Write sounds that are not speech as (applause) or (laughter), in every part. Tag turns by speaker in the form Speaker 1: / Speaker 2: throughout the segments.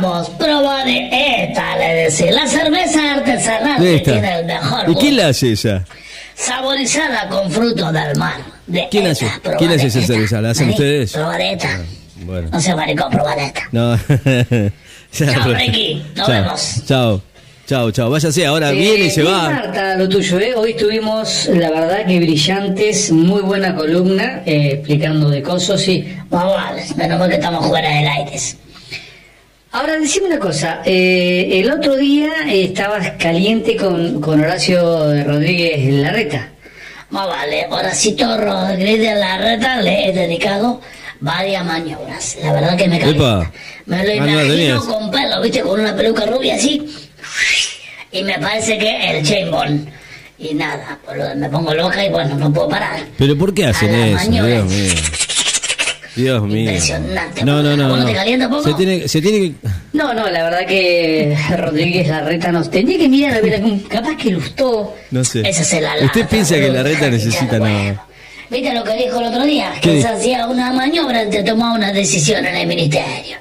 Speaker 1: Vamos, prueba de esta, le decía. La cerveza artesanal que tiene el mejor
Speaker 2: ¿Y quién la hace esa?
Speaker 1: Saborizada con frutos del mar. De
Speaker 2: ¿Quién
Speaker 1: esta,
Speaker 2: hace? ¿Quién hace esa
Speaker 1: esta.
Speaker 2: cerveza? ¿La hacen ustedes? Ah,
Speaker 1: Prueba de esta.
Speaker 2: Bueno.
Speaker 1: No se maricón, prueba de esta.
Speaker 2: No. (laughs)
Speaker 1: Chao, Ricky. Nos
Speaker 2: Chao.
Speaker 1: vemos.
Speaker 2: Chao. Chao, chao. Váyase, ahora
Speaker 3: Eh,
Speaker 2: viene y se va.
Speaker 3: Marta, lo tuyo, ¿eh? Hoy tuvimos, la verdad, que brillantes, muy buena columna, eh, explicando de cosas y...
Speaker 1: Vamos. Menos mal que estamos fuera del aire.
Speaker 3: Ahora, decime una cosa, eh, el otro día eh, estabas caliente con, con Horacio Rodríguez Larreta.
Speaker 1: Más vale, Horacito Rodríguez de la Reta le he dedicado varias maniobras. La verdad que me calienta. Me lo imagino
Speaker 2: tenías.
Speaker 1: con pelo, viste, con una peluca rubia así. Y me parece que el James Bond. Y nada, pues lo- me pongo loca y bueno, no puedo parar.
Speaker 2: ¿Pero por qué hacen
Speaker 1: A
Speaker 2: eso? Dios mío.
Speaker 1: Impresionante.
Speaker 2: No, no, no.
Speaker 1: ¿Vos no te calienta poco?
Speaker 2: Se tiene, se tiene que.
Speaker 3: No, no, la verdad que (laughs) Rodríguez Larreta nos tendría que mirar a ver capaz que gustó.
Speaker 2: No sé.
Speaker 1: Esa se la
Speaker 2: ¿Usted
Speaker 1: lata,
Speaker 2: piensa que
Speaker 1: boludo.
Speaker 2: la reta necesita
Speaker 1: Bueno.
Speaker 2: nada?
Speaker 1: ¿Viste lo que dijo el otro día?
Speaker 2: ¿Qué
Speaker 1: Que se hacía una maniobra te tomaba una decisión en el ministerio.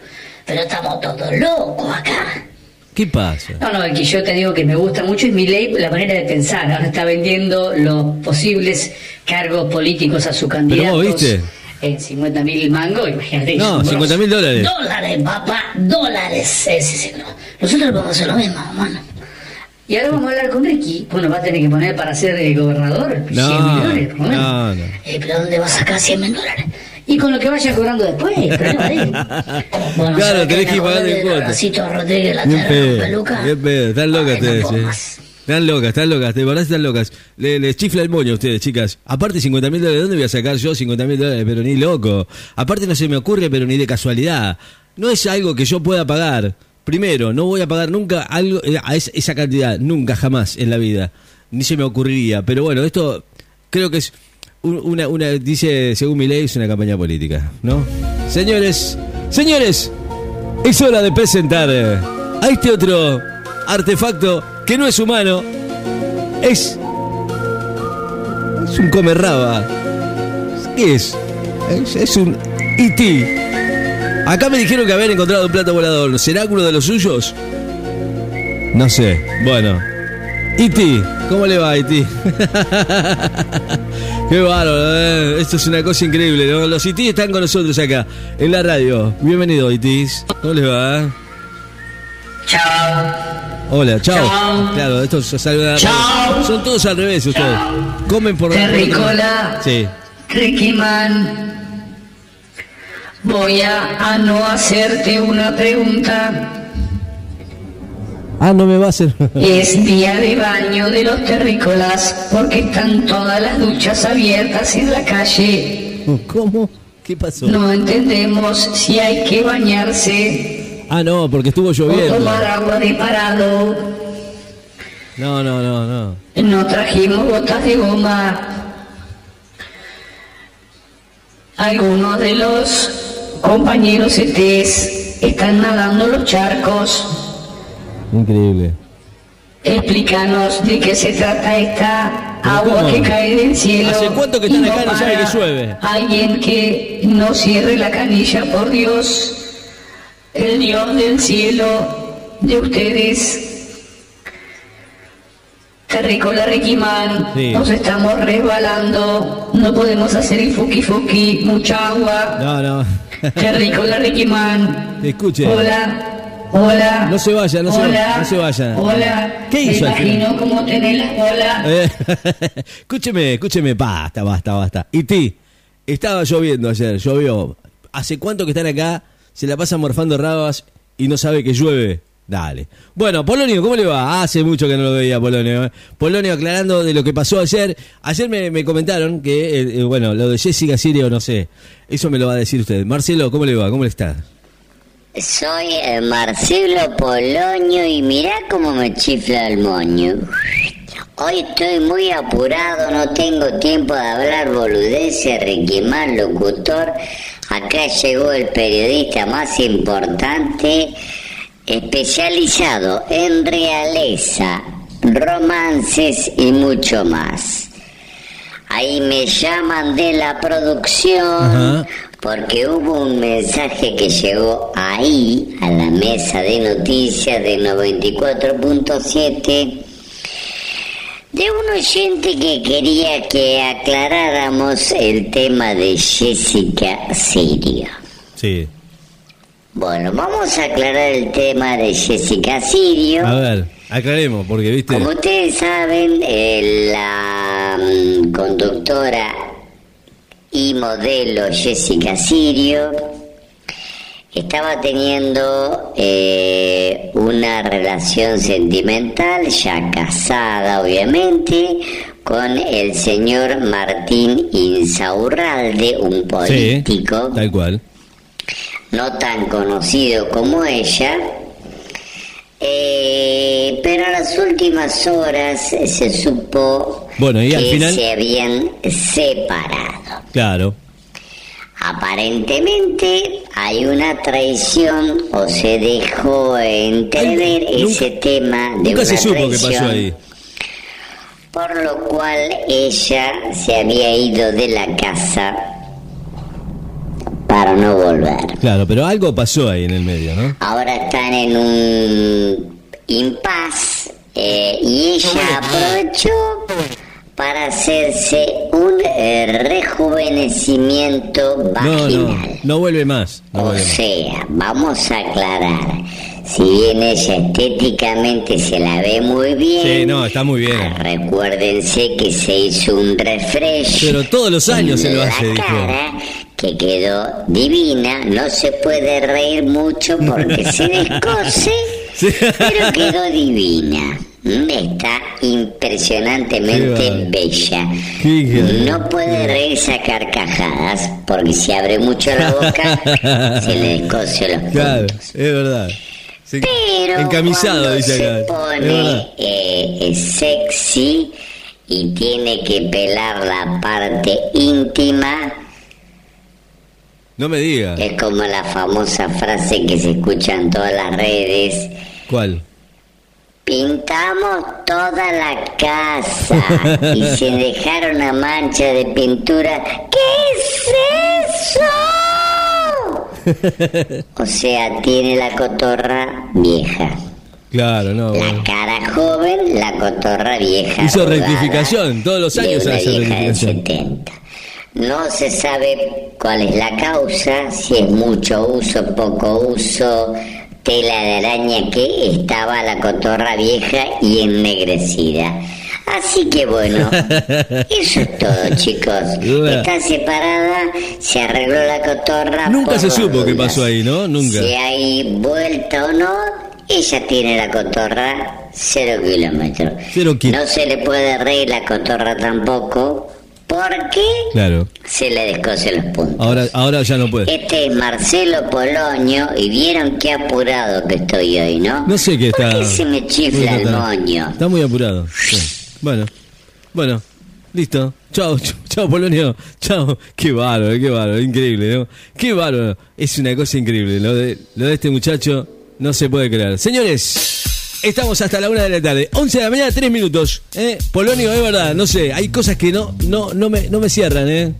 Speaker 1: Pero estamos todos locos acá.
Speaker 2: ¿Qué pasa?
Speaker 3: No, no, el que yo te digo que me gusta mucho es mi ley, la manera de pensar. Ahora está vendiendo los posibles cargos políticos a su candidato.
Speaker 2: vos viste?
Speaker 3: En 50 mil mangos, imagínate.
Speaker 2: No,
Speaker 3: es un
Speaker 2: 50 mil dólares.
Speaker 1: Dólares, papá, dólares. Sí, sí, sí, no. Nosotros podemos hacer lo mismo, hermano.
Speaker 3: Y ahora vamos a hablar con Ricky. Bueno, va a tener que poner para ser eh, gobernador 100
Speaker 2: No,
Speaker 3: mil dólares, por lo menos.
Speaker 2: no, no.
Speaker 1: Eh, ¿Pero dónde vas a sacar 100 mil dólares?
Speaker 3: Y con lo que vaya cobrando después, de él. (laughs)
Speaker 1: Bueno,
Speaker 2: Claro,
Speaker 1: ¿sabes qué?
Speaker 2: tenés que
Speaker 1: Me
Speaker 2: pagar
Speaker 1: acordé
Speaker 2: de
Speaker 1: de
Speaker 2: cuota.
Speaker 1: Horacito Rodríguez, la
Speaker 2: pedo.
Speaker 1: peluca.
Speaker 2: Bien pedo. Están locas
Speaker 1: Ay, no
Speaker 2: Están locas, están locas, de verdad están locas. Le- Les chifla el moño a ustedes, chicas. Aparte 50 mil dólares, ¿de dónde voy a sacar yo 50 mil dólares? Pero ni loco. Aparte no se me ocurre, pero ni de casualidad. No es algo que yo pueda pagar. Primero, no voy a pagar nunca algo eh, a es- esa cantidad, nunca, jamás en la vida. Ni se me ocurriría. Pero bueno, esto creo que es un- una, una dice, según mi ley, es una campaña política, ¿no? Señores, señores, es hora de presentar eh, a este otro artefacto que no es humano, es. Es un comerraba. ¿Qué es? Es, es un E.T. Acá me dijeron que habían encontrado un plato volador. ¿Será uno de los suyos? No sé. Bueno. E.T. ¿Cómo le va, E.T.? (laughs) Qué bárbaro, eh. esto es una cosa increíble. ¿no? Los E.T. están con nosotros acá, en la radio. Bienvenido, E.T. ¿Cómo les va?
Speaker 3: Chao.
Speaker 2: Hola, chao.
Speaker 3: Chao.
Speaker 2: Claro, esto se saluda.
Speaker 3: Chao.
Speaker 2: Son todos al revés ustedes. Comen por
Speaker 3: Terricola.
Speaker 2: Sí.
Speaker 3: Ricky Man. Voy a, a no hacerte una pregunta.
Speaker 2: Ah, no me va a hacer. (laughs)
Speaker 3: Es día de baño de los terrícolas porque están todas las duchas abiertas en la calle.
Speaker 2: ¿Cómo? ¿Qué pasó?
Speaker 3: No entendemos si hay que bañarse
Speaker 2: Ah, no, porque estuvo lloviendo.
Speaker 3: tomar agua de parado.
Speaker 2: No, no, no, no.
Speaker 3: No trajimos botas de goma. Algunos de los compañeros ETs están nadando los charcos.
Speaker 2: Increíble.
Speaker 3: Explícanos de qué se trata esta agua
Speaker 2: cómo?
Speaker 3: que cae del cielo.
Speaker 2: ¿Hace cuánto que están
Speaker 3: y
Speaker 2: acá no sabe que llueve?
Speaker 3: Alguien que no cierre la canilla, por Dios. El Dios del cielo de ustedes. Terrícola Riquimán,
Speaker 2: Sí.
Speaker 3: nos estamos resbalando, no podemos hacer el fuki fuki, mucha agua.
Speaker 2: No, no.
Speaker 3: Terrícola Riquimán.
Speaker 2: Escuche.
Speaker 3: Hola, hola.
Speaker 2: No se vaya, no se
Speaker 3: hola,
Speaker 2: vaya, no se vaya.
Speaker 3: Hola.
Speaker 2: ¿Qué hizo
Speaker 3: Me imagino cómo tenés.
Speaker 2: Eh, (laughs) escúcheme, escúcheme, basta, basta, basta. Y ti, estaba lloviendo ayer, llovió. ¿Hace cuánto que están acá? Se la pasan morfando rabas y no sabe que llueve. Dale. Bueno, Polonio, ¿cómo le va? Hace mucho que no lo veía, Polonio. ¿eh? Polonio aclarando de lo que pasó ayer. Ayer me, me comentaron que, eh, eh, bueno, lo de Jessica Sirio, no sé. Eso me lo va a decir usted. Marcelo, ¿cómo le va? ¿Cómo le está?
Speaker 4: Soy eh, Marcelo Polonio y mirá cómo me chifla el moño. Hoy estoy muy apurado, no tengo tiempo de hablar boludeces, requemar locutor. Acá llegó el periodista más importante, especializado en realeza, romances y mucho más. Ahí me llaman de la producción
Speaker 2: Ajá.
Speaker 4: porque hubo un mensaje que llegó ahí, a la mesa de noticias de 94.7, de un oyente que quería que aclaráramos el tema de Jessica Sirio.
Speaker 2: Sí.
Speaker 4: Bueno, vamos a aclarar el tema de Jessica Sirio.
Speaker 2: A ver, aclaremos, porque viste.
Speaker 4: Como ustedes saben, eh, la mm, conductora y modelo Jessica Sirio estaba teniendo eh, una relación sentimental, ya casada obviamente, con el señor Martín Insaurralde, un
Speaker 2: Sí,
Speaker 4: político
Speaker 2: tal cual.
Speaker 4: no tan conocido como ella, eh, pero a las últimas horas se supo
Speaker 2: Bueno, y
Speaker 4: que
Speaker 2: al final-
Speaker 4: se habían separado.
Speaker 2: Claro.
Speaker 4: Aparentemente hay una traición o se dejó entrever
Speaker 2: Ay, nunca-
Speaker 4: ese tema de
Speaker 2: Nunca
Speaker 4: una
Speaker 2: se supo qué
Speaker 4: traición,
Speaker 2: pasó ahí.
Speaker 4: por lo cual ella se había ido de la casa para no volver.
Speaker 2: Claro, pero algo pasó ahí en el medio, ¿no?
Speaker 4: Ahora están en un impas eh, y ella aprovechó para hacerse un eh, rejuvenecimiento vaginal.
Speaker 2: no, no vuelve más. No
Speaker 4: O
Speaker 2: vuelve más.
Speaker 4: sea, vamos a aclarar. Si bien ella estéticamente se la ve muy bien.
Speaker 2: Sí, no, está muy bien.
Speaker 4: ah, Recuérdense que se hizo un refresh.
Speaker 2: Pero todos los años se lo hace,
Speaker 4: la cara, que quedó divina. No se puede reír mucho porque se descose, (laughs)
Speaker 2: Sí.
Speaker 4: pero quedó divina. Está impresionantemente bella. No puede reírse a carcajadas porque si abre mucho la boca (laughs) se le descose los
Speaker 2: Claro,
Speaker 4: puntos.
Speaker 2: es verdad. Sí,
Speaker 4: Pero
Speaker 2: Encamisado, dice
Speaker 4: se
Speaker 2: acá.
Speaker 4: Pone eh, sexy y tiene que pelar la parte íntima,
Speaker 2: No me diga.
Speaker 4: es como la famosa frase que se escucha en todas las redes.
Speaker 2: ¿Cuál?
Speaker 4: Pintamos toda la casa y sin (laughs) dejar una mancha de pintura. ¿Qué es eso? (laughs) O sea, tiene la cotorra vieja.
Speaker 2: Claro, no.
Speaker 4: La
Speaker 2: bueno.
Speaker 4: cara joven, la cotorra vieja.
Speaker 2: Hizo rectificación, todos los años hace
Speaker 4: vieja de
Speaker 2: rectificación.
Speaker 4: 70. No se sabe cuál es la causa, si es mucho uso, poco uso, tela de araña que estaba la cotorra vieja y ennegrecida. Así que bueno, (laughs) eso es todo, chicos. Está separada, se arregló la cotorra.
Speaker 2: Nunca se supo qué pasó ahí, ¿no? Nunca.
Speaker 4: Si hay vuelta o no, ella tiene la cotorra cero kilómetros.
Speaker 2: Cero ki-
Speaker 4: No se le puede reír la cotorra tampoco, porque
Speaker 2: Claro.
Speaker 4: se le descose los puntos.
Speaker 2: Ahora, ahora ya no puede.
Speaker 4: Este es Marcelo Poloño y vieron qué apurado que estoy hoy, ¿no?
Speaker 2: No sé qué
Speaker 4: ¿Por
Speaker 2: está.
Speaker 4: qué se me chifla el moño?
Speaker 2: Está muy apurado. sí. Bueno, bueno, listo. Chao, (laughs) ch- chao, Polonio. Chao. Qué bárbaro, qué bárbaro. Increíble, ¿no? Qué bárbaro. Es una cosa increíble. Lo de, lo de este muchacho no se puede creer. Señores, estamos hasta la una de la tarde. 11 de la mañana, 3 minutos. ¿eh? Polonio, es verdad. No sé, hay cosas que no, no, no, me, no me cierran, ¿eh?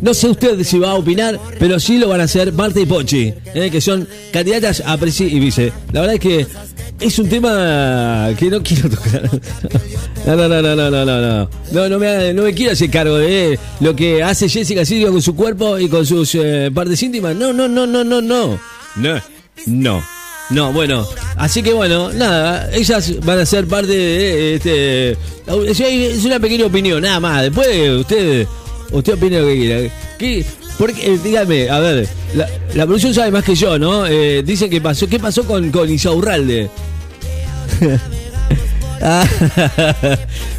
Speaker 2: No sé usted si va a opinar, pero sí lo van a hacer Marta y Pochi, ¿eh? que son candidatas a presi y vice. La verdad es que es un tema que no quiero tocar. No, no, no, no, no, no, no, no. No, no me, no me quiero hacer cargo de lo que hace Jessica Sirio con su cuerpo y con sus eh, partes íntimas. No, no, no, no, no, no. No, no. No, bueno, así que bueno, nada, ellas van a ser parte de este. Es una pequeña opinión, nada más. Después usted Usted opina lo que quiera. ¿Qué, por qué? Eh, dígame, a ver, la, la producción sabe más que yo, ¿no? Eh, dicen que pasó. ¿Qué pasó con, con Isaurralde? (laughs) Ah,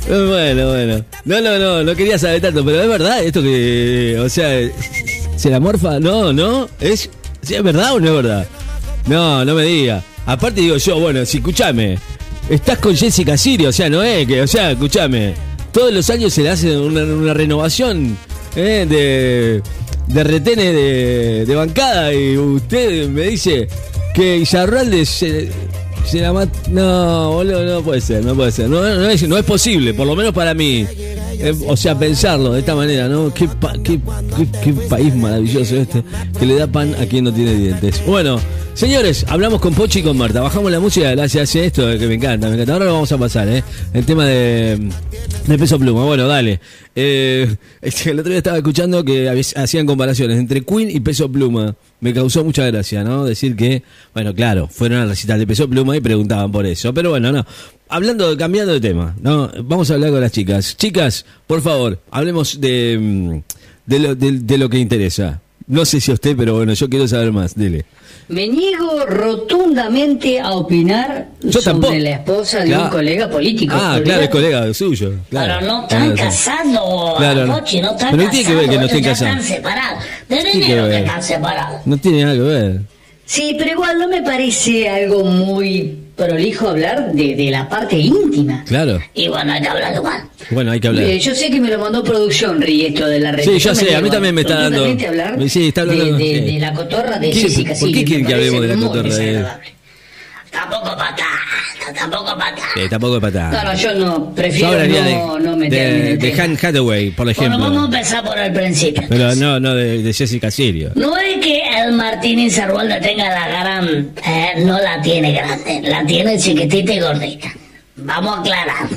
Speaker 2: bueno, bueno. No, no, no, no quería saber tanto, pero es verdad esto que. O sea, ¿se la morfa? No, no. ¿Es, ¿sí ¿Es verdad o no es verdad? No, no me diga. Aparte digo yo, bueno, si escúchame, estás con Jessica Sirio, o sea, no es que, o sea, escúchame, todos los años se le hace una, una renovación ¿eh? de, de retenes de, bancada y usted me dice, que Izarralde se, se la mata. No, boludo, no puede ser, no puede ser. No, no es, no es posible, por lo menos para mí. Eh, o sea, pensarlo de esta manera, ¿no? Qué, pa- qué, qué- país maravilloso este, que le da pan a quien no tiene dientes. Bueno, señores, hablamos con Pochi y con Marta. Bajamos la música, gracias a esto, que me encanta, me encanta. Ahora lo vamos a pasar, ¿eh? El tema de, de peso pluma. Bueno, dale. Eh, (laughs) el otro día estaba escuchando que hacían comparaciones entre Queen y peso pluma. Me causó mucha gracia, ¿no? Decir que, bueno, claro, fueron al recital de peso pluma y preguntaban por eso. Pero bueno, no. Hablando, cambiando de tema, ¿no? Vamos a hablar con las chicas. Chicas, por favor, hablemos de, mm, de, lo, de lo que interesa. No sé si a usted, pero bueno, yo quiero saber más. Dile.
Speaker 3: Me niego rotundamente a opinar
Speaker 2: Yo
Speaker 3: sobre
Speaker 2: tampoco.
Speaker 3: la esposa de
Speaker 2: Claro.
Speaker 3: un colega político.
Speaker 2: Ah, claro, es colega suyo. Claro.
Speaker 1: Pero no están
Speaker 2: sí.
Speaker 1: casados,
Speaker 2: Claro, no.
Speaker 1: No están
Speaker 2: Pero no tiene que ver que no estén casados.
Speaker 1: están separados. De
Speaker 2: tiene que
Speaker 1: están separados.
Speaker 2: No tiene nada que ver.
Speaker 3: Sí, pero igual no me parece algo muy prolijo hablar de, de la parte íntima.
Speaker 2: Claro.
Speaker 1: Y bueno, hay que hablar igual.
Speaker 2: Bueno, hay que hablar.
Speaker 3: Eh, yo sé que me lo mandó producción, Ri, esto de la red.
Speaker 2: Sí, yo sé, a mí también me está dando-
Speaker 3: hablar
Speaker 2: Sí, está hablando-
Speaker 3: de, de-
Speaker 2: sí.
Speaker 3: de la cotorra de
Speaker 2: ¿Qué-
Speaker 3: Jessica
Speaker 2: por qué quieren que hablemos de la cotorra.
Speaker 1: Tampoco para tanto, tampoco para.
Speaker 2: Eh, tampoco es patada.
Speaker 3: No, yo no, prefiero no,
Speaker 2: de,
Speaker 3: no meterme en
Speaker 2: de, de. Han Hathaway, por
Speaker 1: Bueno, vamos a
Speaker 2: ejemplo.
Speaker 1: empezar por el principio.
Speaker 2: Pero no, no de, de Jessica Sirio.
Speaker 1: No es que el Martín Incerrualde tenga la gran... eh, no la tiene grande, la tiene chiquitita y gordita. Vamos a aclarar.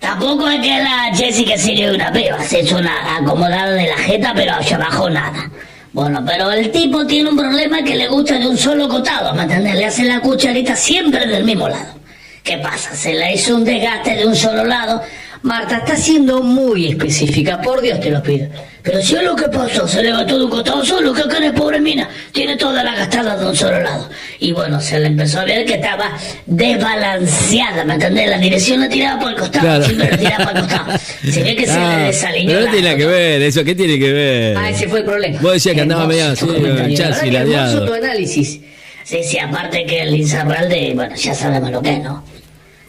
Speaker 1: Tampoco es que la Jessica Sirio es una piba, se hizo una acomodada de la jeta, pero hacia abajo nada. Bueno, pero el tipo tiene un problema que le gusta de un solo cotado, ¿me? Le hace la cucharita siempre del mismo lado. ¿Qué pasa? Se le hizo un desgaste de un solo lado.
Speaker 3: Marta, está siendo muy específica, por Dios te lo pido.
Speaker 1: Pero si es lo que pasó, se levantó de un costado solo, que acá pobre mina, tiene toda la gastada de un solo lado. Y bueno, se le empezó a ver que estaba desbalanceada, ¿me entendés? La dirección la tiraba por el costado,
Speaker 2: Claro.
Speaker 1: siempre la tiraba por el costado. Se ve que se
Speaker 2: Ah,
Speaker 1: le desalineó.
Speaker 2: pero no
Speaker 1: la-
Speaker 2: tiene nada que ver, eso, ¿qué tiene que ver?
Speaker 3: Ah, ese fue el problema.
Speaker 2: Vos decías que andaba
Speaker 3: tu
Speaker 2: así,
Speaker 3: La hermoso tu análisis.
Speaker 1: Sí, sí, aparte que el Inzarralde, bueno, ya sabemos lo que es, ¿no?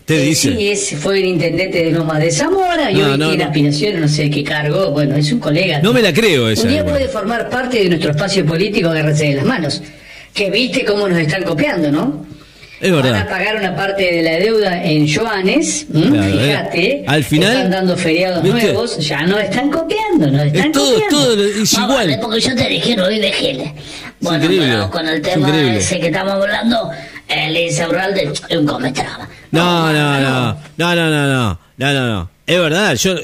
Speaker 2: Te dice.
Speaker 3: Sí, es, fue el intendente de Loma de Zamora y
Speaker 2: No,
Speaker 3: hoy
Speaker 2: no,
Speaker 3: tiene
Speaker 2: no.
Speaker 3: aspiraciones, no sé qué cargo. Bueno, es un colega.
Speaker 2: No me la creo esa.
Speaker 3: Un día puede formar parte de nuestro espacio político, agarrarse de las manos. Que viste cómo nos están copiando, ¿no?
Speaker 2: Es
Speaker 3: Van a
Speaker 2: verdad.
Speaker 3: pagar una parte de la deuda en Joanes,
Speaker 2: eh.
Speaker 3: fíjate.
Speaker 2: Al final,
Speaker 3: Están dando feriados
Speaker 2: ¿viste?
Speaker 3: nuevos, ya no están copiando, nos están
Speaker 2: Es todo,
Speaker 3: copiando.
Speaker 2: todo es igual.
Speaker 1: porque yo te dije no de Giles. Bueno, pero con el tema
Speaker 2: increíble.
Speaker 1: ese que estamos hablando, el Inzarralde es un cometraba.
Speaker 2: No, no, no, no, no, no, no, no, no, no. Es verdad, yo,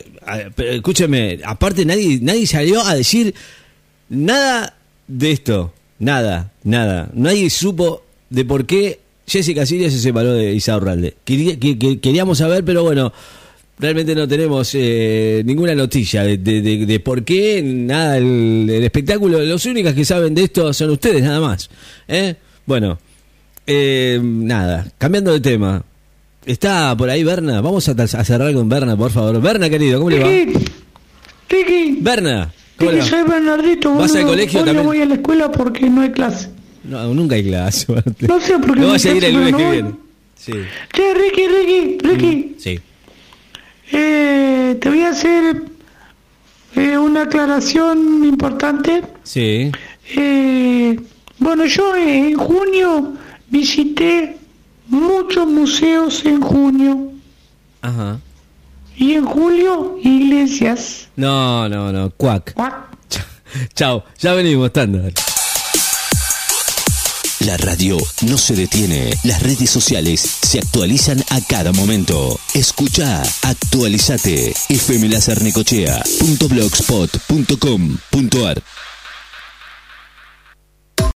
Speaker 2: escúcheme, aparte nadie, nadie salió a decir nada de esto, nada, nada. Nadie supo de por qué Jessica Siria se separó de Isaurralde. Quería- que- que- queríamos saber, pero bueno, realmente no tenemos eh, ninguna noticia de, de- de- de por qué, nada, el, el espectáculo. Los únicos que saben de esto son ustedes, nada más. ¿eh? Bueno, eh, nada, cambiando de tema. Está por ahí Berna. Vamos a, a cerrar con Berna, por favor. Berna, querido, ¿cómo le va?
Speaker 5: Ricky,
Speaker 2: Berna, ¿cómo
Speaker 5: soy Bernardito.
Speaker 2: ¿Vas al colegio también?
Speaker 5: no voy a la escuela porque no hay clase.
Speaker 2: No, nunca hay clase.
Speaker 5: No sé por qué
Speaker 2: No
Speaker 5: no
Speaker 2: va a seguir el lunes que viene. Sí,
Speaker 5: Che, Ricky, Ricky, Ricky,
Speaker 2: sí.
Speaker 5: Eh, te voy a hacer eh, una aclaración importante.
Speaker 2: Sí.
Speaker 5: Eh, bueno, yo en junio visité muchos museos en junio
Speaker 2: Ajá.
Speaker 5: y en julio iglesias.
Speaker 2: No, no, no. Cuac.
Speaker 5: Cuac.
Speaker 2: Chao. Ya venimos, estándar.
Speaker 6: La radio no se detiene, las redes sociales se actualizan a cada momento. Escucha, actualizate, fmlacernecochea.blogspot.com.ar